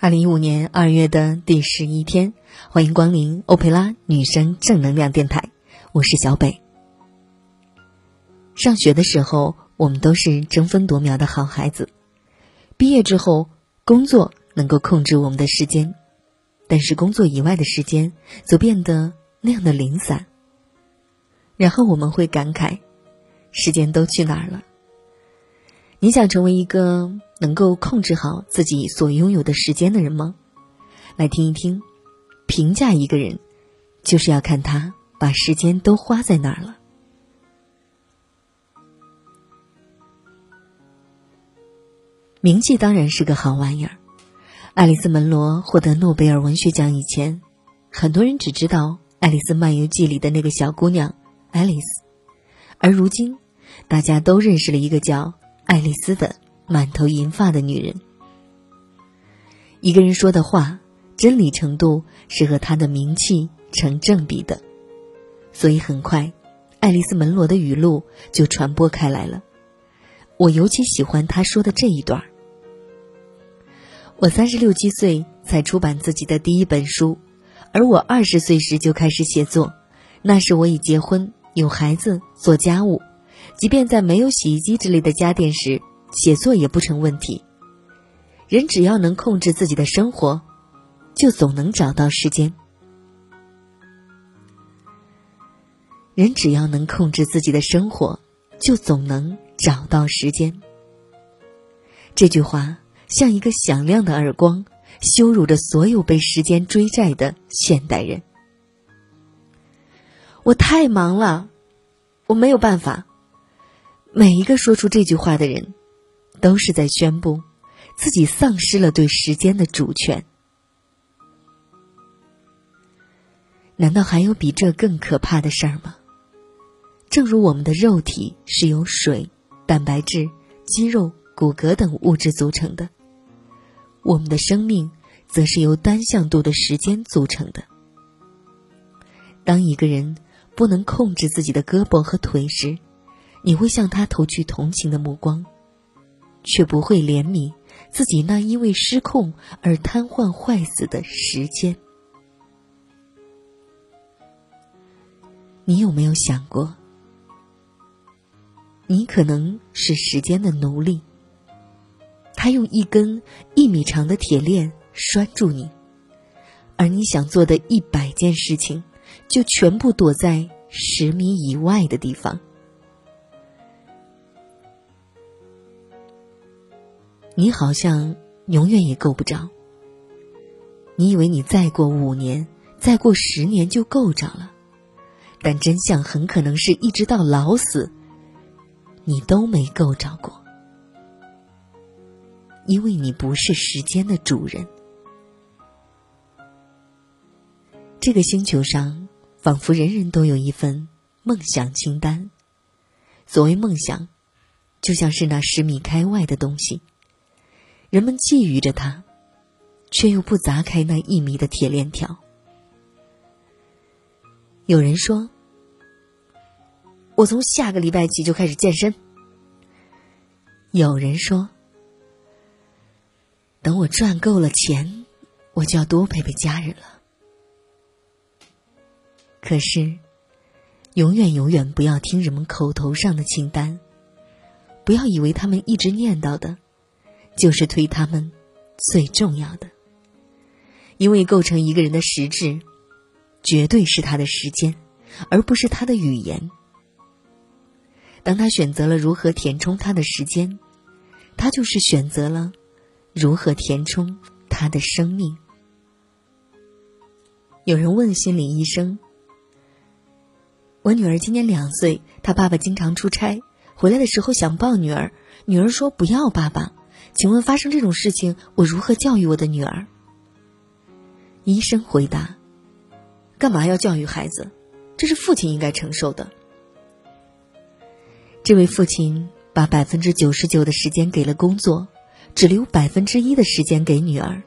二零一五年二月的第十一天，欢迎光临欧佩拉女生正能量电台，我是小北。上学的时候，我们都是争分夺秒的好孩子；毕业之后，工作能够控制我们的时间，但是工作以外的时间则变得那样的零散。然后我们会感慨，时间都去哪儿了？你想成为一个？能够控制好自己所拥有的时间的人吗？来听一听，评价一个人，就是要看他把时间都花在哪儿了。名气当然是个好玩意儿。爱丽丝·门罗获得诺贝尔文学奖以前，很多人只知道《爱丽丝漫游记》里的那个小姑娘爱丽丝，而如今，大家都认识了一个叫爱丽丝的。满头银发的女人，一个人说的话，真理程度是和他的名气成正比的，所以很快，爱丽丝·门罗的语录就传播开来了。我尤其喜欢他说的这一段我三十六七岁才出版自己的第一本书，而我二十岁时就开始写作，那时我已结婚，有孩子，做家务，即便在没有洗衣机之类的家电时。写作也不成问题。人只要能控制自己的生活，就总能找到时间。人只要能控制自己的生活，就总能找到时间。这句话像一个响亮的耳光，羞辱着所有被时间追债的现代人。我太忙了，我没有办法。每一个说出这句话的人。都是在宣布自己丧失了对时间的主权。难道还有比这更可怕的事儿吗？正如我们的肉体是由水、蛋白质、肌肉、骨骼等物质组成的，我们的生命则是由单向度的时间组成的。当一个人不能控制自己的胳膊和腿时，你会向他投去同情的目光。却不会怜悯自己那因为失控而瘫痪坏死的时间。你有没有想过，你可能是时间的奴隶？他用一根一米长的铁链拴住你，而你想做的一百件事情，就全部躲在十米以外的地方。你好像永远也够不着。你以为你再过五年、再过十年就够着了，但真相很可能是一直到老死，你都没够着过，因为你不是时间的主人。这个星球上，仿佛人人都有一份梦想清单。所谓梦想，就像是那十米开外的东西。人们觊觎着它，却又不砸开那一米的铁链条。有人说：“我从下个礼拜起就开始健身。”有人说：“等我赚够了钱，我就要多陪陪家人了。”可是，永远永远不要听人们口头上的清单，不要以为他们一直念叨的。就是推他们最重要的，因为构成一个人的实质，绝对是他的时间，而不是他的语言。当他选择了如何填充他的时间，他就是选择了如何填充他的生命。有人问心理医生：“我女儿今年两岁，她爸爸经常出差，回来的时候想抱女儿，女儿说不要爸爸。”请问发生这种事情，我如何教育我的女儿？医生回答：“干嘛要教育孩子？这是父亲应该承受的。”这位父亲把百分之九十九的时间给了工作，只留百分之一的时间给女儿，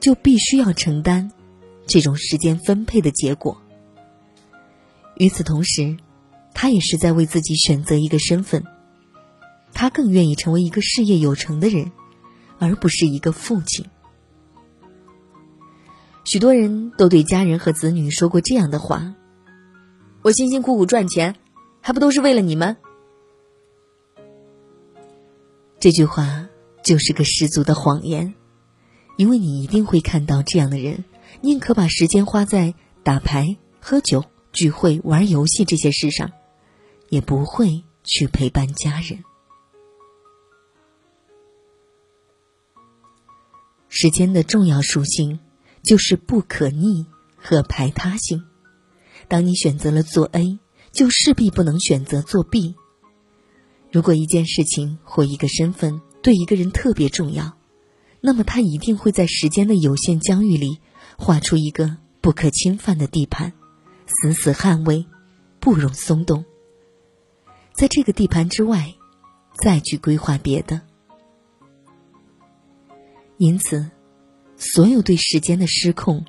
就必须要承担这种时间分配的结果。与此同时，他也是在为自己选择一个身份，他更愿意成为一个事业有成的人。而不是一个父亲。许多人都对家人和子女说过这样的话：“我辛辛苦苦赚钱，还不都是为了你们？”这句话就是个十足的谎言，因为你一定会看到这样的人，宁可把时间花在打牌、喝酒、聚会、玩游戏这些事上，也不会去陪伴家人。时间的重要属性就是不可逆和排他性。当你选择了做 A，就势必不能选择做 B。如果一件事情或一个身份对一个人特别重要，那么他一定会在时间的有限疆域里画出一个不可侵犯的地盘，死死捍卫，不容松动。在这个地盘之外，再去规划别的。因此，所有对时间的失控，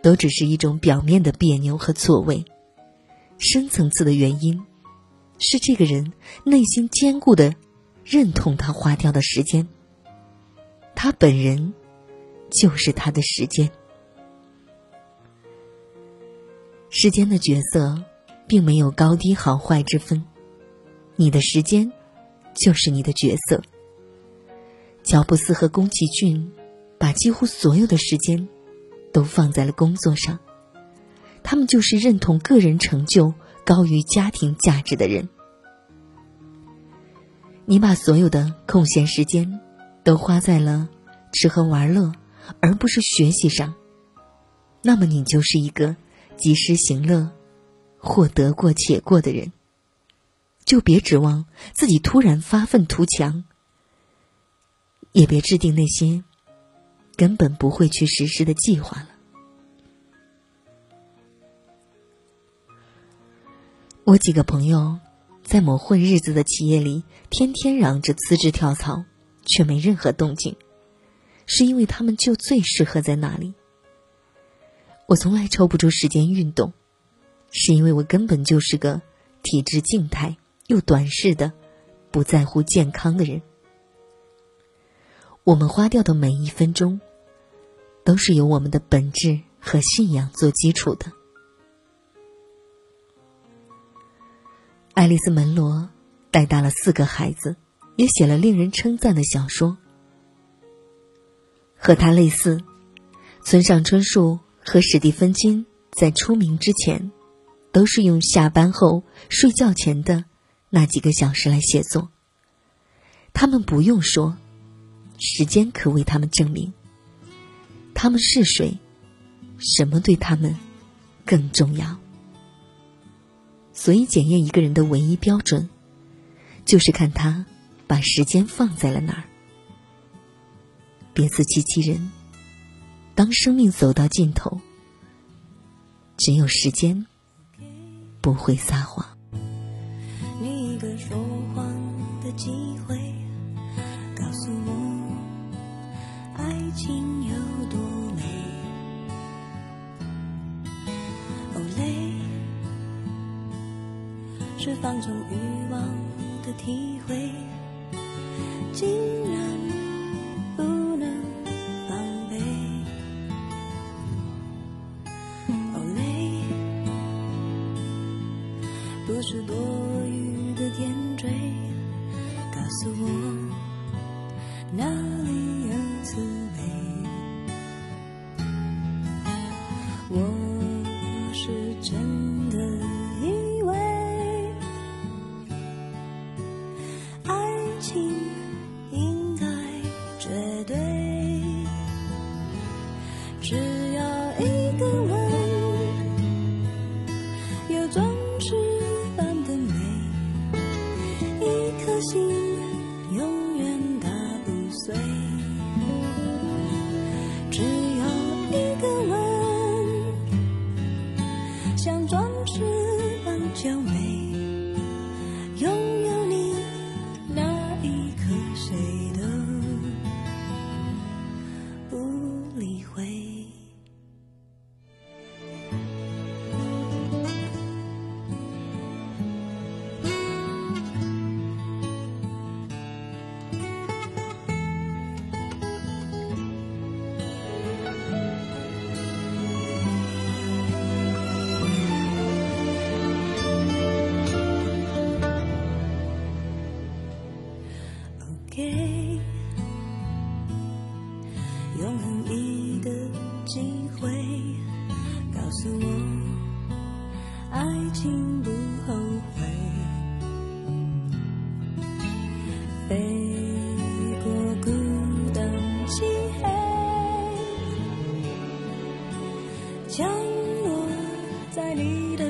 都只是一种表面的别扭和错位，深层次的原因。是这个人内心坚固的认同他花掉的时间，他本人就是他的时间。时间的角色并没有高低好坏之分，你的时间就是你的角色。乔布斯和宫崎骏把几乎所有的时间都放在了工作上，他们就是认同个人成就。高于家庭价值的人，你把所有的空闲时间都花在了吃喝玩乐，而不是学习上，那么你就是一个及时行乐、或得过且过的人。就别指望自己突然发愤图强，也别制定那些根本不会去实施的计划了。我几个朋友，在某混日子的企业里，天天嚷着辞职跳槽，却没任何动静，是因为他们就最适合在那里。我从来抽不出时间运动，是因为我根本就是个体质静态又短视的，不在乎健康的人。我们花掉的每一分钟，都是由我们的本质和信仰做基础的。爱丽丝·门罗带大了四个孩子，也写了令人称赞的小说。和他类似，村上春树和史蒂芬金在出名之前，都是用下班后睡觉前的那几个小时来写作。他们不用说，时间可为他们证明。他们是谁？什么对他们更重要？所以，检验一个人的唯一标准，就是看他把时间放在了哪儿。别自欺欺人，当生命走到尽头，只有时间不会撒谎。情有多美。哦，累是放纵欲望的体会，竟然心。给永恒一个机会，告诉我爱情不后悔。飞过孤单漆黑，降落在你的